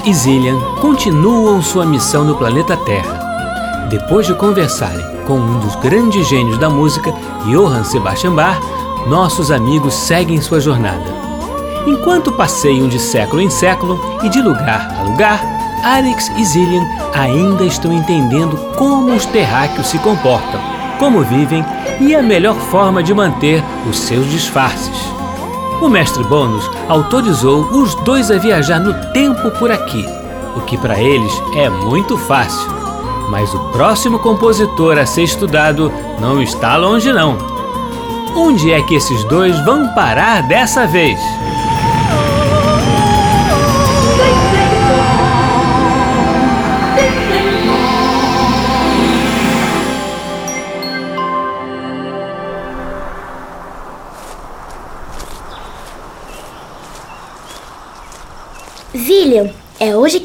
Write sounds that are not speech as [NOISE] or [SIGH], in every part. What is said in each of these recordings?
Alex e Zillian continuam sua missão no planeta Terra. Depois de conversarem com um dos grandes gênios da música, Johann Sebastian Bach, nossos amigos seguem sua jornada. Enquanto passeiam de século em século e de lugar a lugar, Alex e Zillian ainda estão entendendo como os terráqueos se comportam, como vivem e a melhor forma de manter os seus disfarces. O mestre Bônus autorizou os dois a viajar no tempo por aqui, o que para eles é muito fácil. Mas o próximo compositor a ser estudado não está longe não. Onde é que esses dois vão parar dessa vez?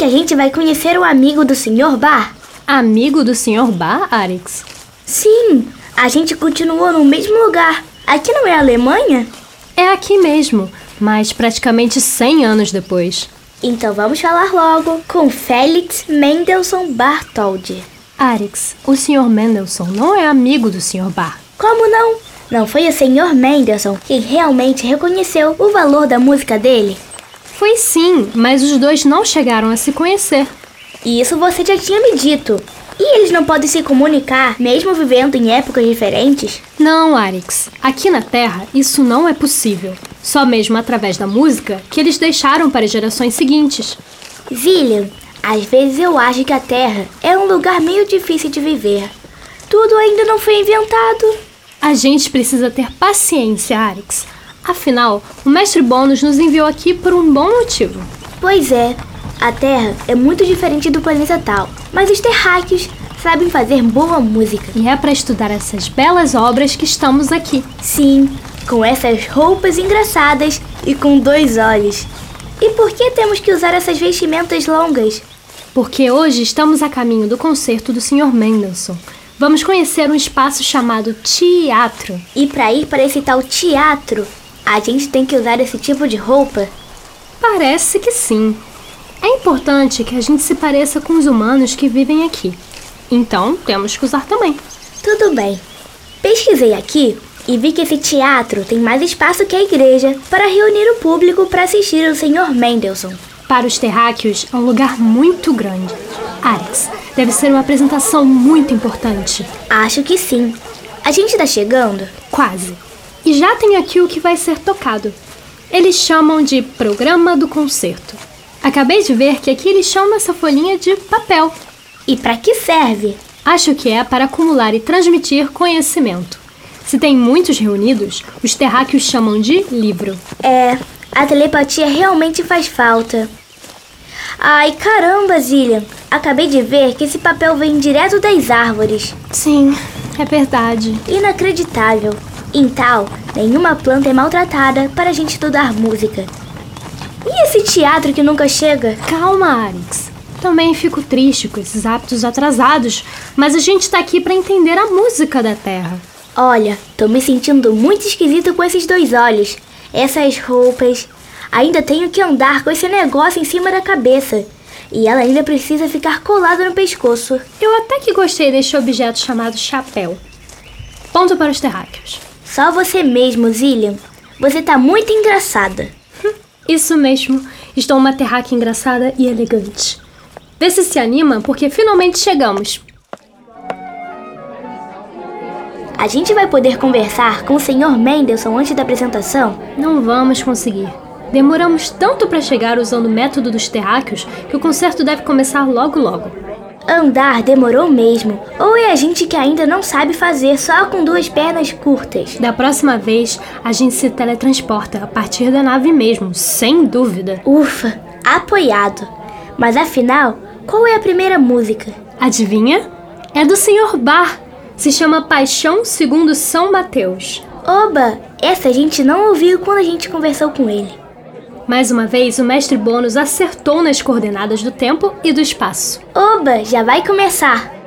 A gente vai conhecer o amigo do Sr. Bar. Amigo do Sr. Bar, Arix? Sim, a gente continuou no mesmo lugar. Aqui não é a Alemanha? É aqui mesmo, mas praticamente 100 anos depois. Então vamos falar logo com Felix Mendelssohn Bartholdy. Arix, o Sr. Mendelssohn não é amigo do Sr. Bar. Como não? Não foi o Sr. Mendelssohn quem realmente reconheceu o valor da música dele? Foi sim, mas os dois não chegaram a se conhecer. Isso você já tinha me dito. E eles não podem se comunicar, mesmo vivendo em épocas diferentes? Não, Arix. Aqui na Terra, isso não é possível. Só mesmo através da música que eles deixaram para as gerações seguintes. Zillian, às vezes eu acho que a Terra é um lugar meio difícil de viver. Tudo ainda não foi inventado. A gente precisa ter paciência, Arix. Afinal, o mestre Bônus nos enviou aqui por um bom motivo. Pois é, a Terra é muito diferente do planeta tal, mas os terráqueos sabem fazer boa música. E é para estudar essas belas obras que estamos aqui. Sim, com essas roupas engraçadas e com dois olhos. E por que temos que usar essas vestimentas longas? Porque hoje estamos a caminho do concerto do Sr. Mendelssohn. Vamos conhecer um espaço chamado teatro. E para ir para esse tal teatro, a gente tem que usar esse tipo de roupa? Parece que sim. É importante que a gente se pareça com os humanos que vivem aqui. Então, temos que usar também. Tudo bem. Pesquisei aqui e vi que esse teatro tem mais espaço que a igreja para reunir o público para assistir ao Sr. Mendelssohn. Para os terráqueos, é um lugar muito grande. Alex, deve ser uma apresentação muito importante. Acho que sim. A gente está chegando? Quase. E já tem aqui o que vai ser tocado. Eles chamam de Programa do Concerto. Acabei de ver que aqui eles chamam essa folhinha de papel. E para que serve? Acho que é para acumular e transmitir conhecimento. Se tem muitos reunidos, os terráqueos chamam de livro. É, a telepatia realmente faz falta. Ai, caramba, Zillian. Acabei de ver que esse papel vem direto das árvores. Sim, é verdade. Inacreditável. Em tal, nenhuma planta é maltratada para a gente estudar música. E esse teatro que nunca chega? Calma, Arix. Também fico triste com esses hábitos atrasados, mas a gente está aqui para entender a música da Terra. Olha, tô me sentindo muito esquisito com esses dois olhos, essas roupas. Ainda tenho que andar com esse negócio em cima da cabeça. E ela ainda precisa ficar colada no pescoço. Eu até que gostei deste objeto chamado chapéu. Ponto para os terráqueos. Só você mesmo, Zillian. Você tá muito engraçada. [LAUGHS] Isso mesmo. Estou uma terráquea engraçada e elegante. Vê se se anima, porque finalmente chegamos. A gente vai poder conversar com o Sr. Mendelssohn antes da apresentação? Não vamos conseguir. Demoramos tanto para chegar usando o método dos terráqueos que o concerto deve começar logo logo. Andar demorou mesmo. Ou é a gente que ainda não sabe fazer só com duas pernas curtas? Da próxima vez, a gente se teletransporta a partir da nave mesmo, sem dúvida. Ufa, apoiado. Mas afinal, qual é a primeira música? Adivinha? É do Sr. Bar. Se chama Paixão segundo São Mateus. Oba, essa a gente não ouviu quando a gente conversou com ele. Mais uma vez, o mestre Bônus acertou nas coordenadas do tempo e do espaço. Oba, já vai começar!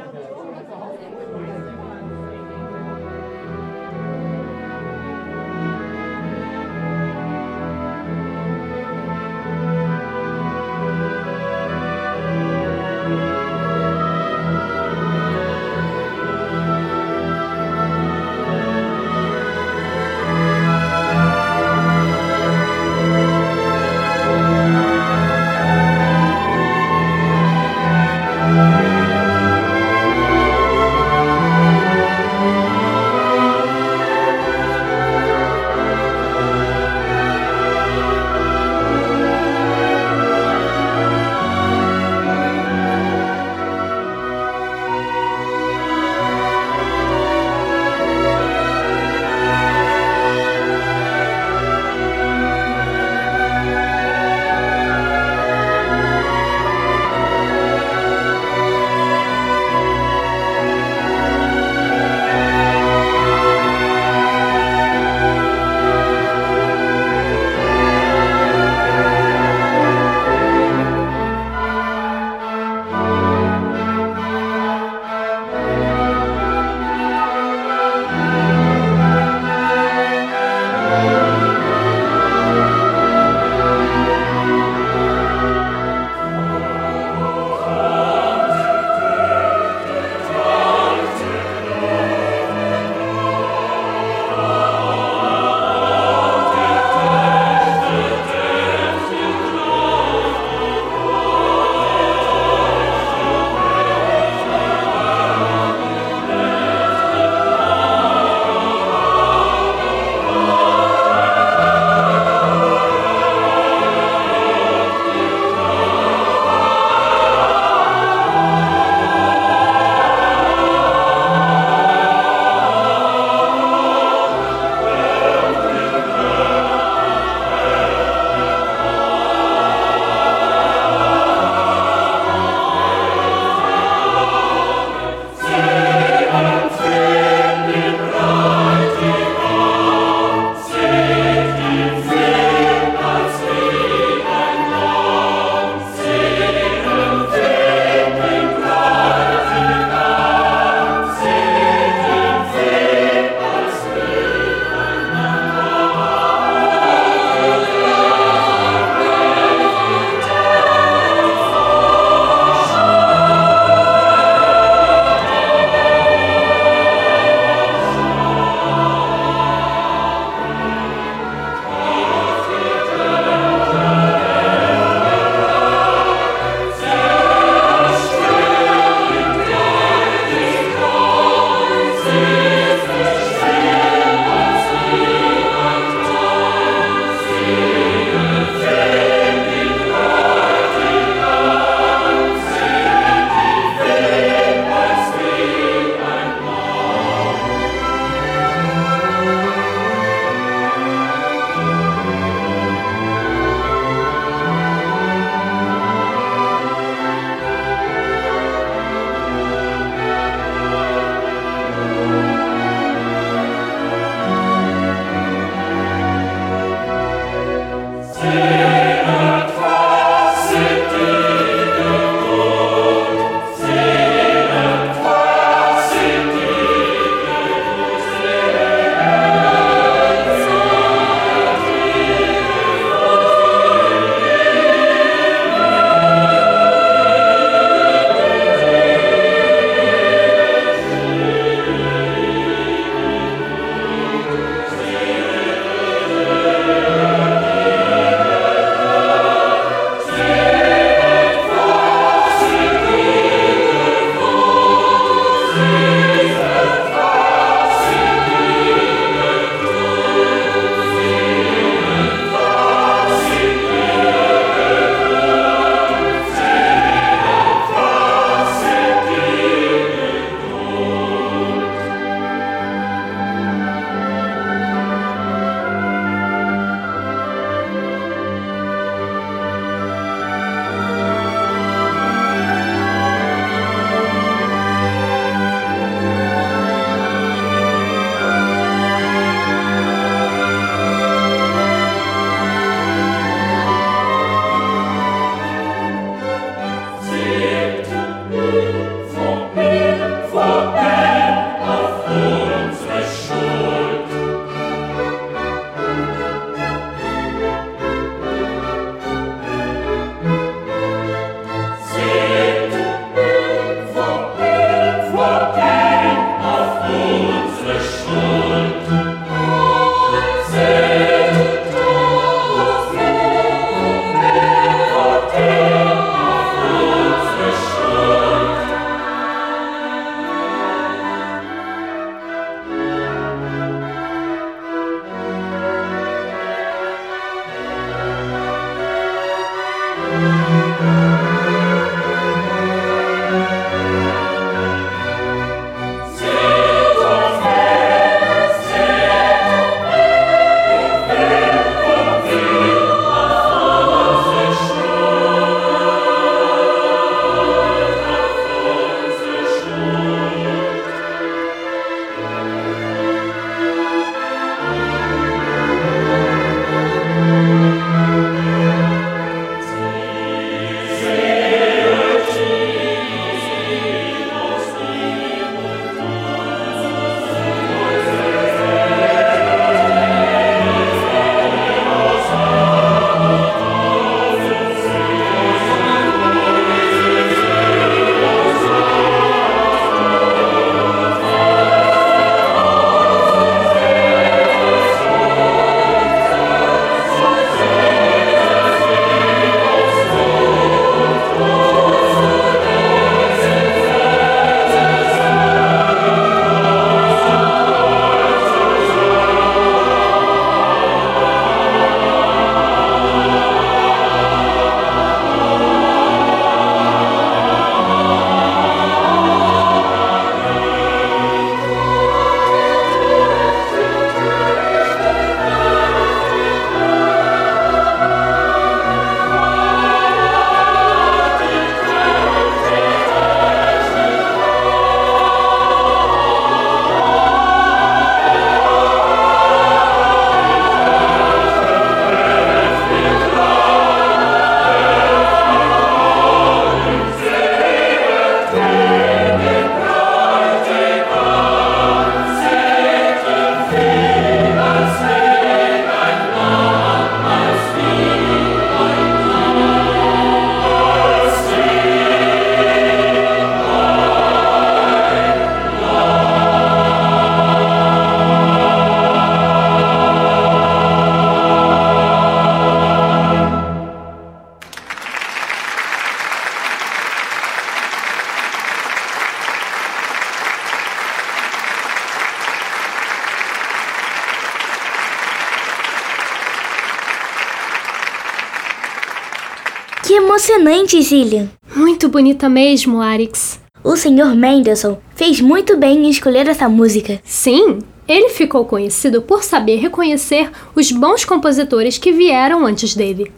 Emocionante, Zillian! Muito bonita mesmo, Arix. O Sr. Mendelssohn fez muito bem em escolher essa música. Sim, ele ficou conhecido por saber reconhecer os bons compositores que vieram antes dele.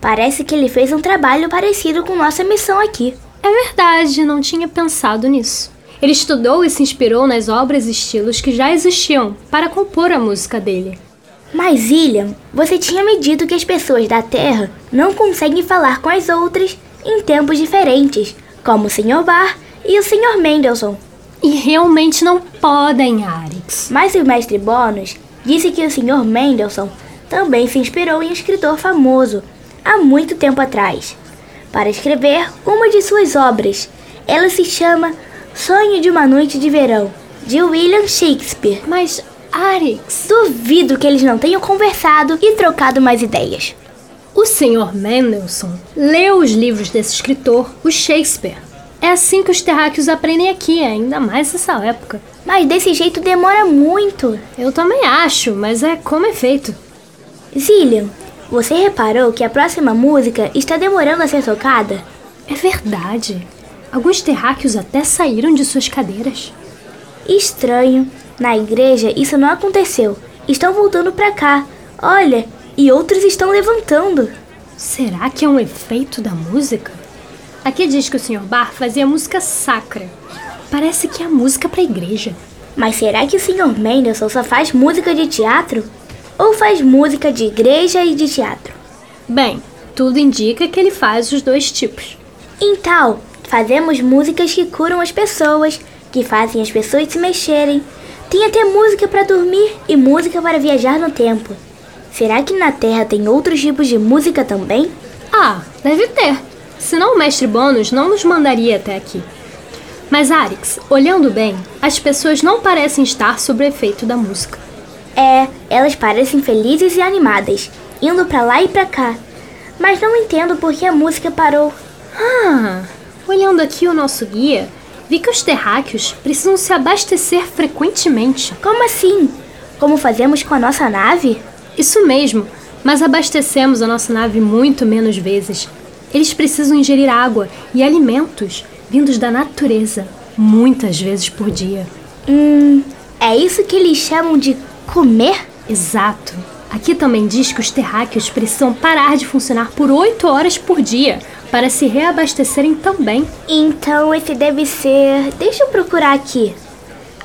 Parece que ele fez um trabalho parecido com nossa missão aqui. É verdade, não tinha pensado nisso. Ele estudou e se inspirou nas obras e estilos que já existiam para compor a música dele. Mas, William, você tinha me dito que as pessoas da Terra não conseguem falar com as outras em tempos diferentes, como o Sr. Bar e o Sr. Mendelssohn. E realmente não podem, Arix. Mas o mestre Bônus disse que o Sr. Mendelssohn também se inspirou em um escritor famoso há muito tempo atrás para escrever uma de suas obras. Ela se chama Sonho de uma Noite de Verão, de William Shakespeare. Mas, Arix, Duvido que eles não tenham conversado e trocado mais ideias. O Sr. Mendelssohn leu os livros desse escritor, o Shakespeare. É assim que os terráqueos aprendem aqui, ainda mais nessa época. Mas desse jeito demora muito. Eu também acho, mas é como é feito. Zillian, você reparou que a próxima música está demorando a ser tocada? É verdade. Alguns terráqueos até saíram de suas cadeiras. Estranho. Na igreja isso não aconteceu. Estão voltando pra cá. Olha, e outros estão levantando. Será que é um efeito da música? Aqui diz que o Sr. Bar fazia música sacra. Parece que é música para a igreja. Mas será que o Sr. Mendelssohn só faz música de teatro? Ou faz música de igreja e de teatro? Bem, tudo indica que ele faz os dois tipos. Então, fazemos músicas que curam as pessoas, que fazem as pessoas se mexerem. Tem até música para dormir e música para viajar no tempo. Será que na Terra tem outros tipos de música também? Ah, deve ter. Senão o mestre Bônus não nos mandaria até aqui. Mas, Arix, olhando bem, as pessoas não parecem estar sob o efeito da música. É, elas parecem felizes e animadas, indo pra lá e pra cá. Mas não entendo por que a música parou. Ah, olhando aqui o nosso guia, vi que os terráqueos precisam se abastecer frequentemente. Como assim? Como fazemos com a nossa nave? Isso mesmo, mas abastecemos a nossa nave muito menos vezes. Eles precisam ingerir água e alimentos vindos da natureza muitas vezes por dia. Hum, é isso que eles chamam de comer? Exato. Aqui também diz que os terráqueos precisam parar de funcionar por 8 horas por dia para se reabastecerem também. Então esse deve ser. Deixa eu procurar aqui.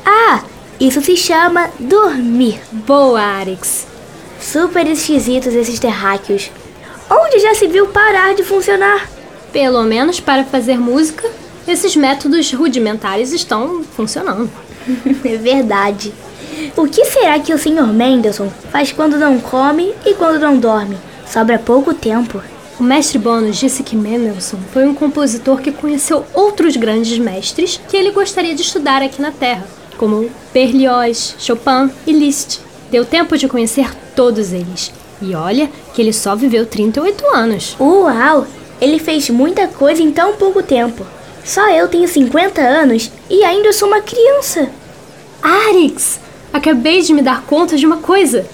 Ah, isso se chama dormir. Boa, Arix. Super esquisitos esses terráqueos. Onde já se viu parar de funcionar? Pelo menos para fazer música, esses métodos rudimentares estão funcionando. [LAUGHS] é verdade. O que será que o Sr. Mendelssohn faz quando não come e quando não dorme? Sobra pouco tempo. O mestre Bônus disse que Mendelssohn foi um compositor que conheceu outros grandes mestres que ele gostaria de estudar aqui na Terra, como Berlioz, Chopin e Liszt. Deu tempo de conhecer todos eles. E olha que ele só viveu 38 anos. Uau! Ele fez muita coisa em tão pouco tempo. Só eu tenho 50 anos e ainda sou uma criança. Arix, acabei de me dar conta de uma coisa.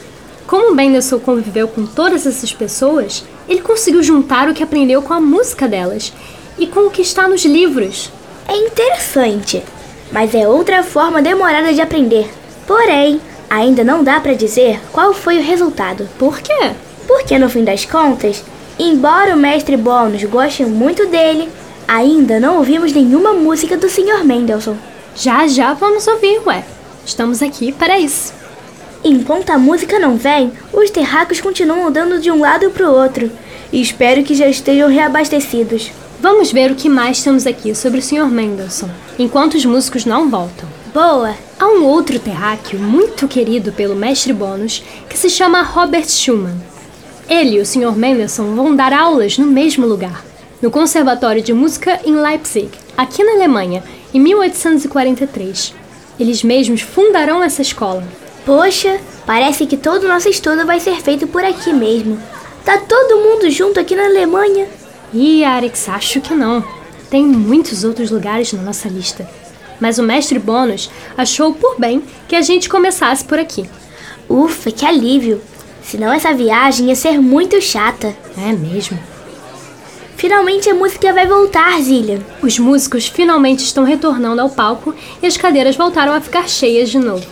Como Mendelssohn conviveu com todas essas pessoas, ele conseguiu juntar o que aprendeu com a música delas e com o que está nos livros. É interessante, mas é outra forma demorada de aprender. Porém, ainda não dá para dizer qual foi o resultado. Por quê? Porque no fim das contas, embora o mestre Bônus goste muito dele, ainda não ouvimos nenhuma música do Sr. Mendelssohn. Já já vamos ouvir, ué. Estamos aqui para isso. Enquanto a música não vem, os terráqueos continuam andando de um lado para o outro. E espero que já estejam reabastecidos. Vamos ver o que mais temos aqui sobre o Sr. Mendelssohn, enquanto os músicos não voltam. Boa! Há um outro terráqueo muito querido pelo mestre Bônus que se chama Robert Schumann. Ele e o Sr. Mendelssohn vão dar aulas no mesmo lugar, no Conservatório de Música em Leipzig, aqui na Alemanha, em 1843. Eles mesmos fundarão essa escola. Poxa, parece que todo o nosso estudo vai ser feito por aqui mesmo. Tá todo mundo junto aqui na Alemanha. Ih, Arix, acho que não. Tem muitos outros lugares na nossa lista. Mas o mestre Bônus achou por bem que a gente começasse por aqui. Ufa, que alívio! Senão essa viagem ia ser muito chata. É mesmo. Finalmente a música vai voltar, Zillian. Os músicos finalmente estão retornando ao palco e as cadeiras voltaram a ficar cheias de novo.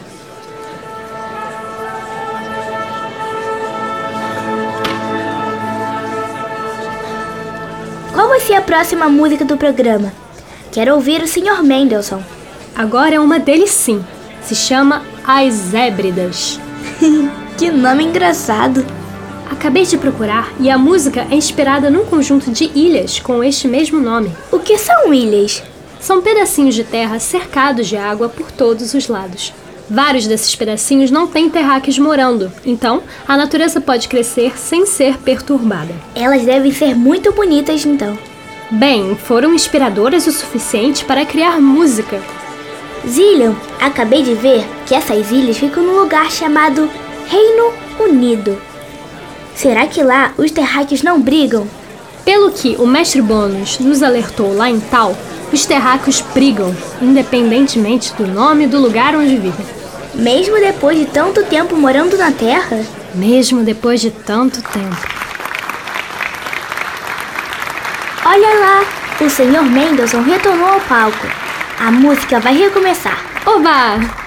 Qual vai ser a próxima música do programa? Quero ouvir o Sr. Mendelssohn. Agora é uma deles sim. Se chama As Hébridas. [LAUGHS] Que nome engraçado! Acabei de procurar e a música é inspirada num conjunto de ilhas com este mesmo nome. O que são ilhas? São pedacinhos de terra cercados de água por todos os lados. Vários desses pedacinhos não têm terráqueos morando, então a natureza pode crescer sem ser perturbada. Elas devem ser muito bonitas, então. Bem, foram inspiradoras o suficiente para criar música. Zillion, acabei de ver que essas ilhas ficam num lugar chamado Reino Unido. Será que lá os terráqueos não brigam? Pelo que o mestre Bônus nos alertou lá em Tal, os terráqueos brigam, independentemente do nome do lugar onde vivem. Mesmo depois de tanto tempo morando na Terra? Mesmo depois de tanto tempo. Olha lá, o Sr. Mendelssohn retornou ao palco. A música vai recomeçar. Oba!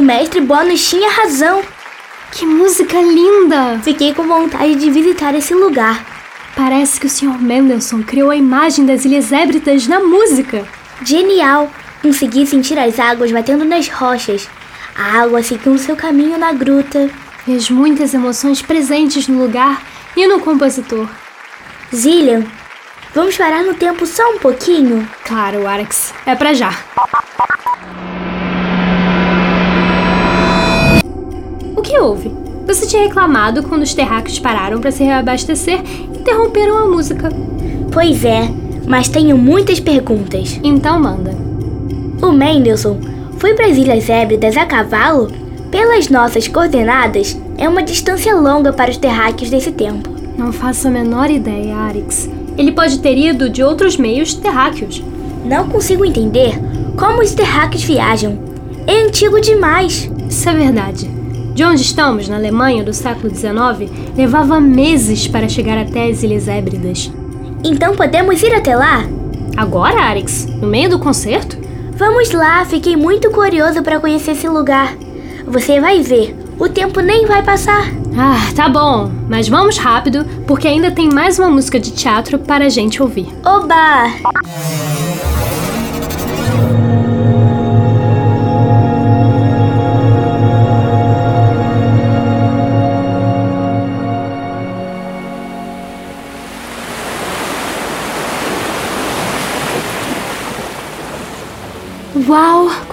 O mestre Bônus tinha razão. Que música linda! Fiquei com vontade de visitar esse lugar. Parece que o Sr. Mendelssohn criou a imagem das Ilhas Hébridas na música. Genial! Consegui sentir as águas batendo nas rochas, a água seguindo seu caminho na gruta. E as muitas emoções presentes no lugar e no compositor. Zillian, vamos parar no tempo só um pouquinho? Claro, Arax. É pra já. Que houve? Você tinha reclamado quando os terráqueos pararam para se reabastecer e interromperam a música. Pois é, mas tenho muitas perguntas. Então manda. O Mendelssohn foi para as Ilhas Hébridas a cavalo? Pelas nossas coordenadas, é uma distância longa para os terráqueos desse tempo. Não faço a menor ideia, Arix. Ele pode ter ido de outros meios terráqueos. Não consigo entender como os terráqueos viajam. É antigo demais. Isso é verdade. De onde estamos, na Alemanha do século XIX, levava meses para chegar até as Ilhas Hébridas. Então podemos ir até lá? Agora, Arix? No meio do concerto? Vamos lá, fiquei muito curioso para conhecer esse lugar. Você vai ver, o tempo nem vai passar. Ah, tá bom, mas vamos rápido, porque ainda tem mais uma música de teatro para a gente ouvir. Oba!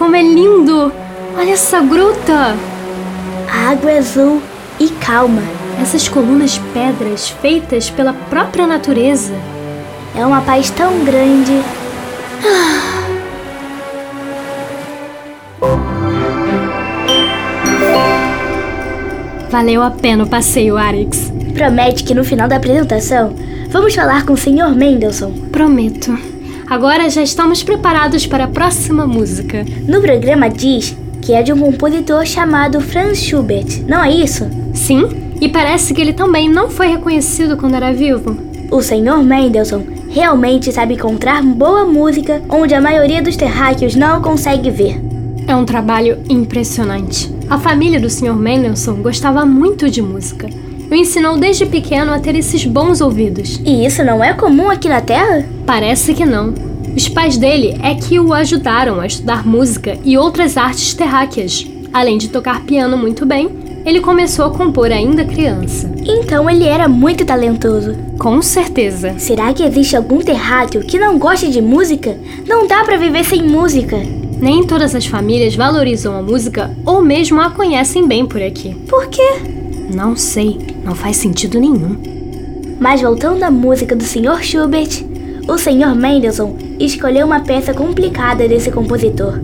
Como é lindo! Olha essa gruta! A água é azul e calma. Essas colunas pedras feitas pela própria natureza. É uma paz tão grande. Valeu a pena o passeio, Arix. Promete que no final da apresentação vamos falar com o Sr. Mendelssohn. Prometo. Agora já estamos preparados para a próxima música. No programa diz que é de um compositor chamado Franz Schubert, não é isso? Sim, e parece que ele também não foi reconhecido quando era vivo. O Sr. Mendelssohn realmente sabe encontrar boa música onde a maioria dos terráqueos não consegue ver. É um trabalho impressionante. A família do Sr. Mendelssohn gostava muito de música. O ensinou desde pequeno a ter esses bons ouvidos. E isso não é comum aqui na Terra? Parece que não. Os pais dele é que o ajudaram a estudar música e outras artes terráqueas. Além de tocar piano muito bem, ele começou a compor ainda criança. Então ele era muito talentoso. Com certeza. Será que existe algum terráqueo que não goste de música? Não dá para viver sem música. Nem todas as famílias valorizam a música ou mesmo a conhecem bem por aqui. Por quê? Não sei, não faz sentido nenhum. Mas voltando à música do Sr. Schubert, o Sr. Mendelssohn escolheu uma peça complicada desse compositor.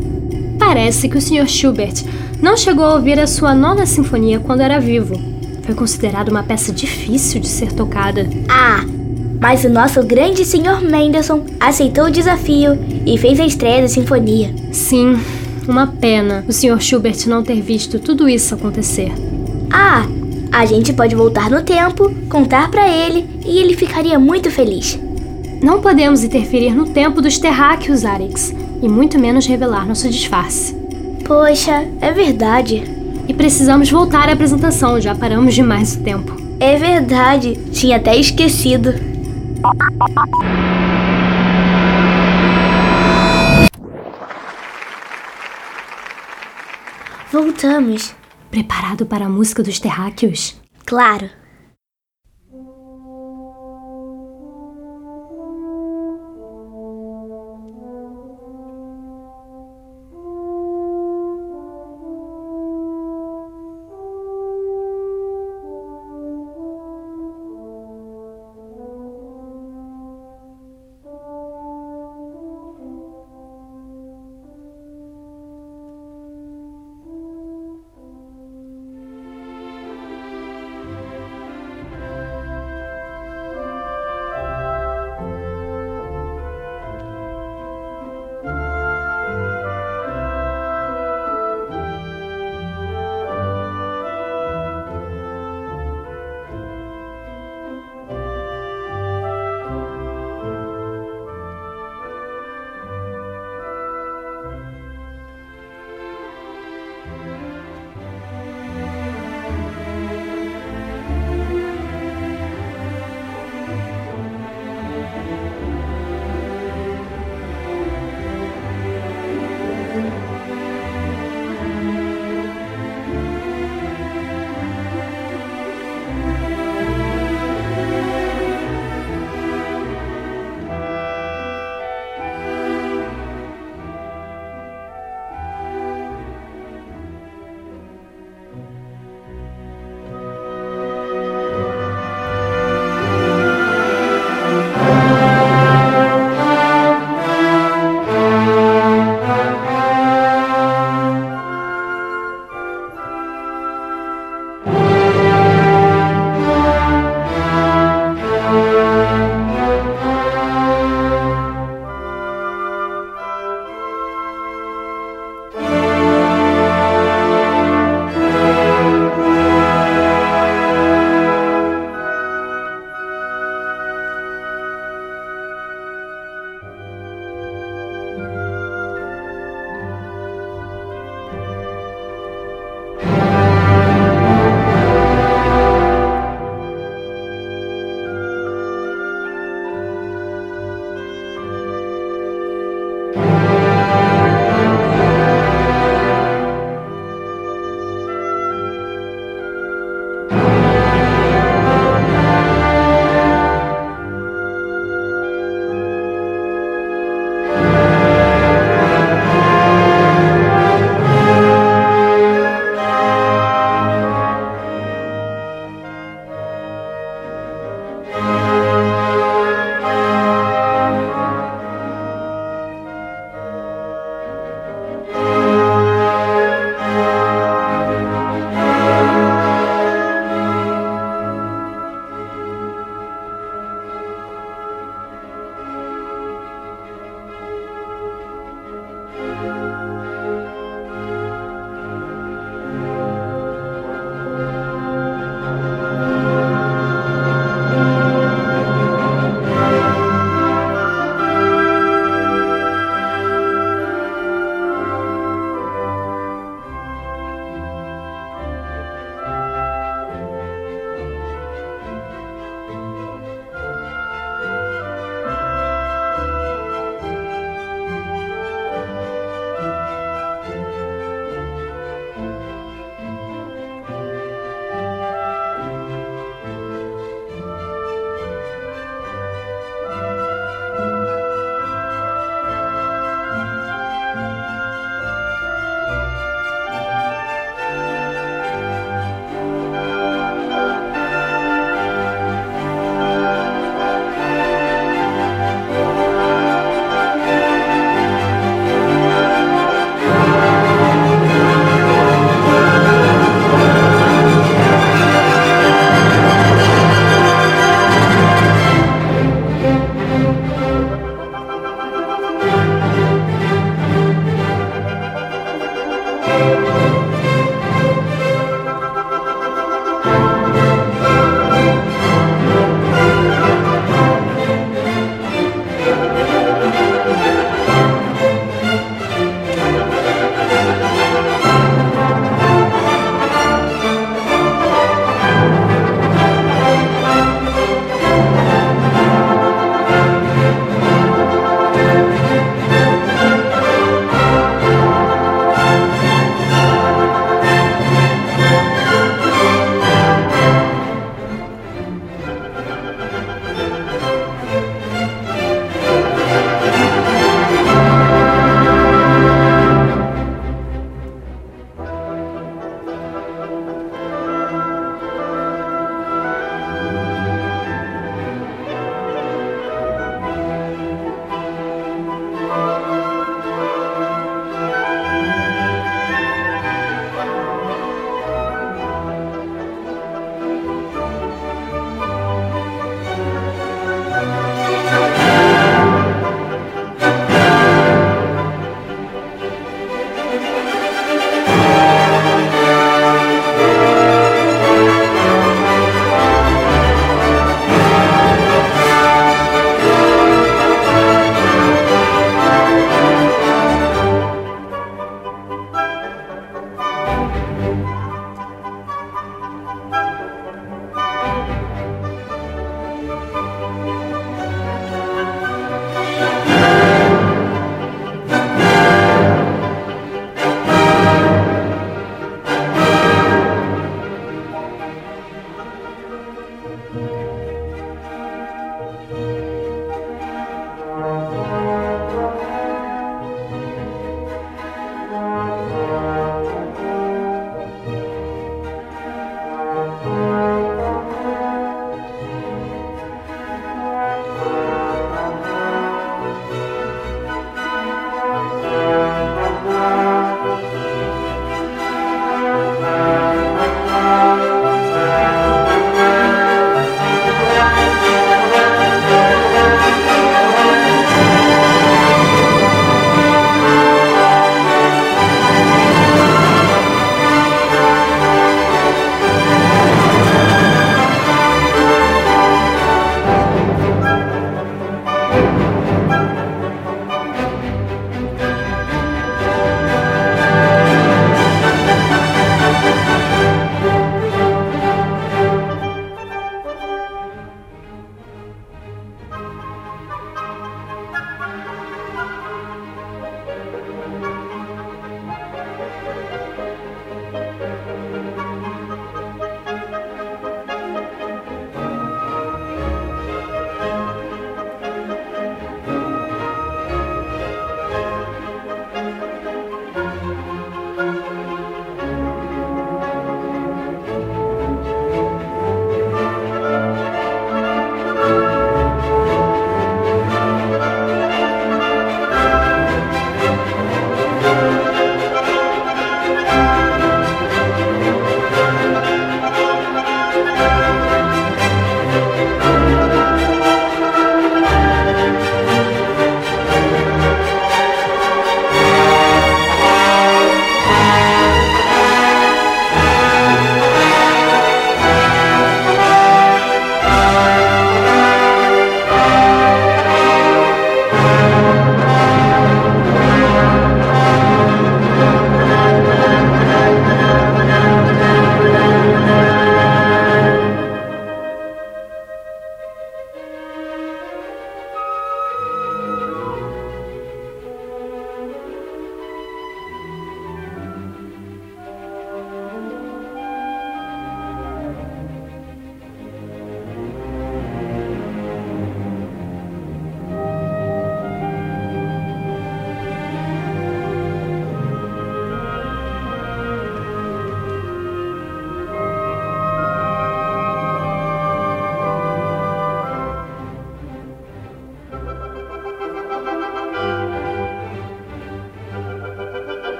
Parece que o Sr. Schubert não chegou a ouvir a sua nona sinfonia quando era vivo. Foi considerada uma peça difícil de ser tocada. Ah, mas o nosso grande Sr. Mendelssohn aceitou o desafio e fez a estreia da sinfonia. Sim, uma pena o Sr. Schubert não ter visto tudo isso acontecer. Ah, a gente pode voltar no tempo, contar para ele e ele ficaria muito feliz. Não podemos interferir no tempo dos terráqueos, Arix, e muito menos revelar nosso disfarce. Poxa, é verdade. E precisamos voltar à apresentação, já paramos demais o tempo. É verdade, tinha até esquecido. Voltamos. Preparado para a música dos terráqueos? Claro.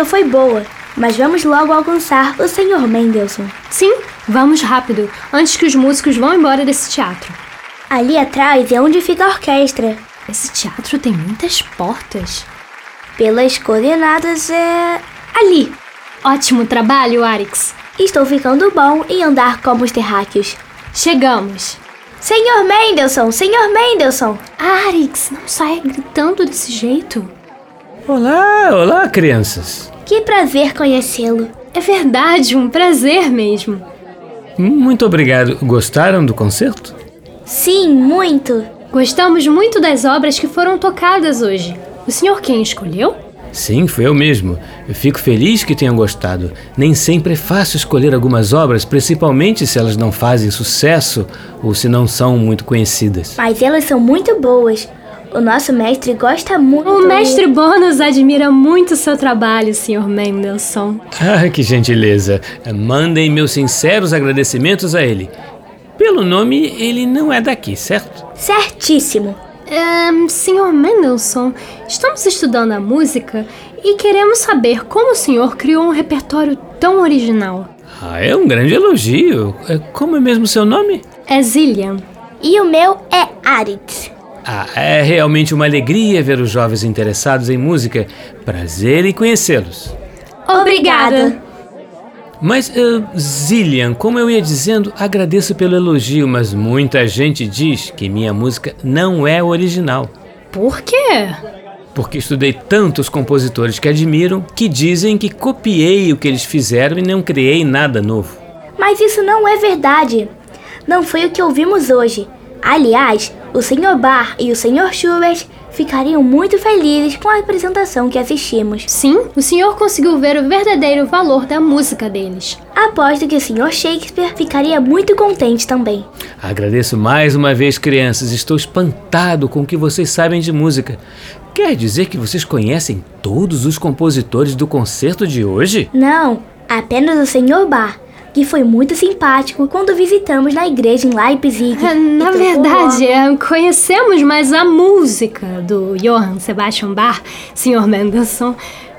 Música foi boa, mas vamos logo alcançar o Sr. Mendelssohn. Sim, vamos rápido, antes que os músicos vão embora desse teatro. Ali atrás é onde fica a orquestra. Esse teatro tem muitas portas. Pelas coordenadas é. ali. Ótimo trabalho, Arix. Estou ficando bom em andar como os terráqueos. Chegamos. Senhor Mendelssohn, Senhor Mendelssohn! Arix, não saia gritando desse jeito. Olá, olá, crianças. Que prazer conhecê-lo. É verdade, um prazer mesmo. Muito obrigado. Gostaram do concerto? Sim, muito. Gostamos muito das obras que foram tocadas hoje. O senhor quem escolheu? Sim, foi eu mesmo. Eu fico feliz que tenham gostado. Nem sempre é fácil escolher algumas obras, principalmente se elas não fazem sucesso ou se não são muito conhecidas. Mas elas são muito boas. O nosso mestre gosta muito. O mestre Bônus admira muito seu trabalho, Sr. Mendelssohn. Ah, que gentileza. Mandem meus sinceros agradecimentos a ele. Pelo nome, ele não é daqui, certo? Certíssimo. Um, Sr. Mendelssohn, estamos estudando a música e queremos saber como o senhor criou um repertório tão original. Ah, é um grande elogio. É, como é mesmo seu nome? É Zillian. E o meu é Aritz. Ah, é realmente uma alegria ver os jovens interessados em música. Prazer em conhecê-los. Obrigada. Mas, uh, Zillian, como eu ia dizendo, agradeço pelo elogio, mas muita gente diz que minha música não é original. Por quê? Porque estudei tantos compositores que admiram que dizem que copiei o que eles fizeram e não criei nada novo. Mas isso não é verdade. Não foi o que ouvimos hoje. Aliás, o Sr. Bach e o Sr. Schubert ficariam muito felizes com a apresentação que assistimos. Sim, o senhor conseguiu ver o verdadeiro valor da música deles. Aposto que o Sr. Shakespeare ficaria muito contente também. Agradeço mais uma vez, crianças. Estou espantado com o que vocês sabem de música. Quer dizer que vocês conhecem todos os compositores do concerto de hoje? Não, apenas o Sr. Bach que foi muito simpático quando visitamos na igreja em Leipzig. [LAUGHS] Na verdade, é, conhecemos mais a música do Johann Sebastian Bach, Sr. Mendelssohn.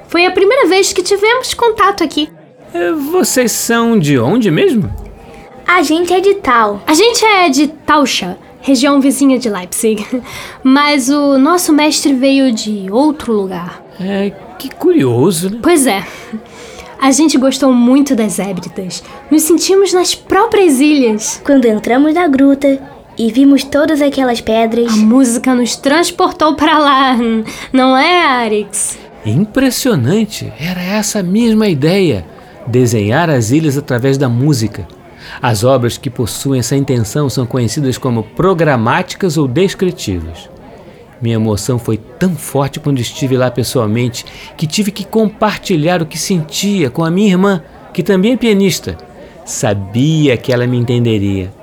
Foi a primeira vez que tivemos contato aqui. É, vocês são de onde mesmo? A gente é de Tal. A gente é de Tauscha, região vizinha de Leipzig. [LAUGHS] Mas o nosso mestre veio de outro lugar. É, que curioso, né? Pois é. A gente gostou muito das hébridas. Nos sentimos nas próprias ilhas. Quando entramos na gruta e vimos todas aquelas pedras. A música nos transportou para lá, não é, Arix? Impressionante! Era essa mesma ideia: desenhar as ilhas através da música. As obras que possuem essa intenção são conhecidas como programáticas ou descritivas. Minha emoção foi tão forte quando estive lá pessoalmente que tive que compartilhar o que sentia com a minha irmã, que também é pianista. Sabia que ela me entenderia.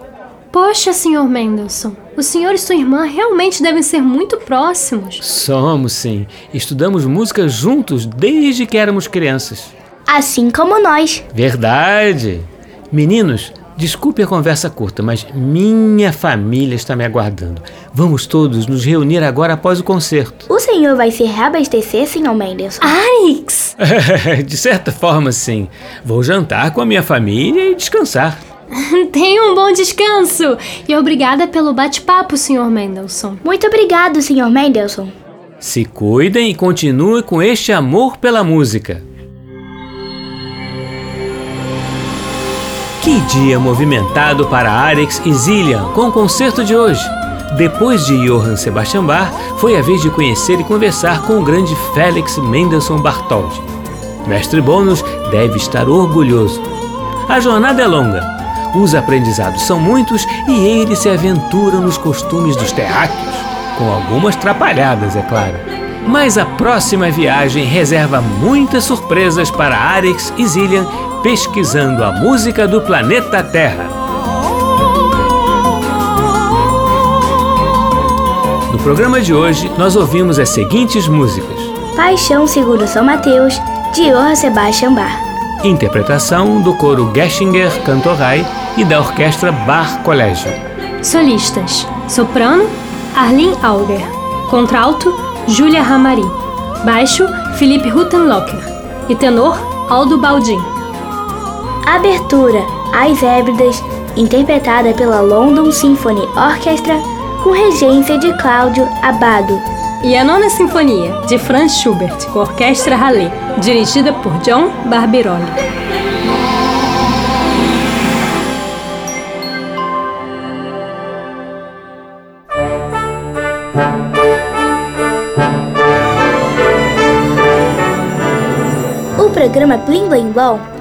Poxa, Sr. Mendelssohn, o senhor e sua irmã realmente devem ser muito próximos. Somos, sim. Estudamos música juntos desde que éramos crianças. Assim como nós. Verdade. Meninos, Desculpe a conversa curta, mas minha família está me aguardando. Vamos todos nos reunir agora após o concerto. O senhor vai se reabastecer, senhor Mendelssohn? Arix! [LAUGHS] De certa forma, sim. Vou jantar com a minha família e descansar. [LAUGHS] Tenha um bom descanso! E obrigada pelo bate-papo, senhor Mendelssohn. Muito obrigado, senhor Mendelssohn. Se cuidem e continue com este amor pela música. Que dia movimentado para Alex e Zillian com o concerto de hoje. Depois de Johann Sebastian Bach, foi a vez de conhecer e conversar com o grande Felix Mendelssohn Bartholdy. Mestre Bônus deve estar orgulhoso. A jornada é longa, os aprendizados são muitos e ele se aventura nos costumes dos terráqueos, com algumas trapalhadas, é claro. Mas a próxima viagem reserva muitas surpresas para Arix e Zillian pesquisando a música do planeta Terra. No programa de hoje, nós ouvimos as seguintes músicas: Paixão Seguro São Mateus, de Johann Sebastian Bach. Interpretação do coro Geschinger Cantorai e da orquestra Bar Colégio. Solistas: Soprano, Arlene Auger. Contralto, Júlia Ramari. Baixo, Felipe Rutenlocker. e tenor Aldo Baldin. Abertura As Hébridas, interpretada pela London Symphony Orchestra, com regência de Cláudio Abado. E a Nona Sinfonia, de Franz Schubert, com Orquestra Hallé, dirigida por John Barbirolli. O programa Blim Blim Blom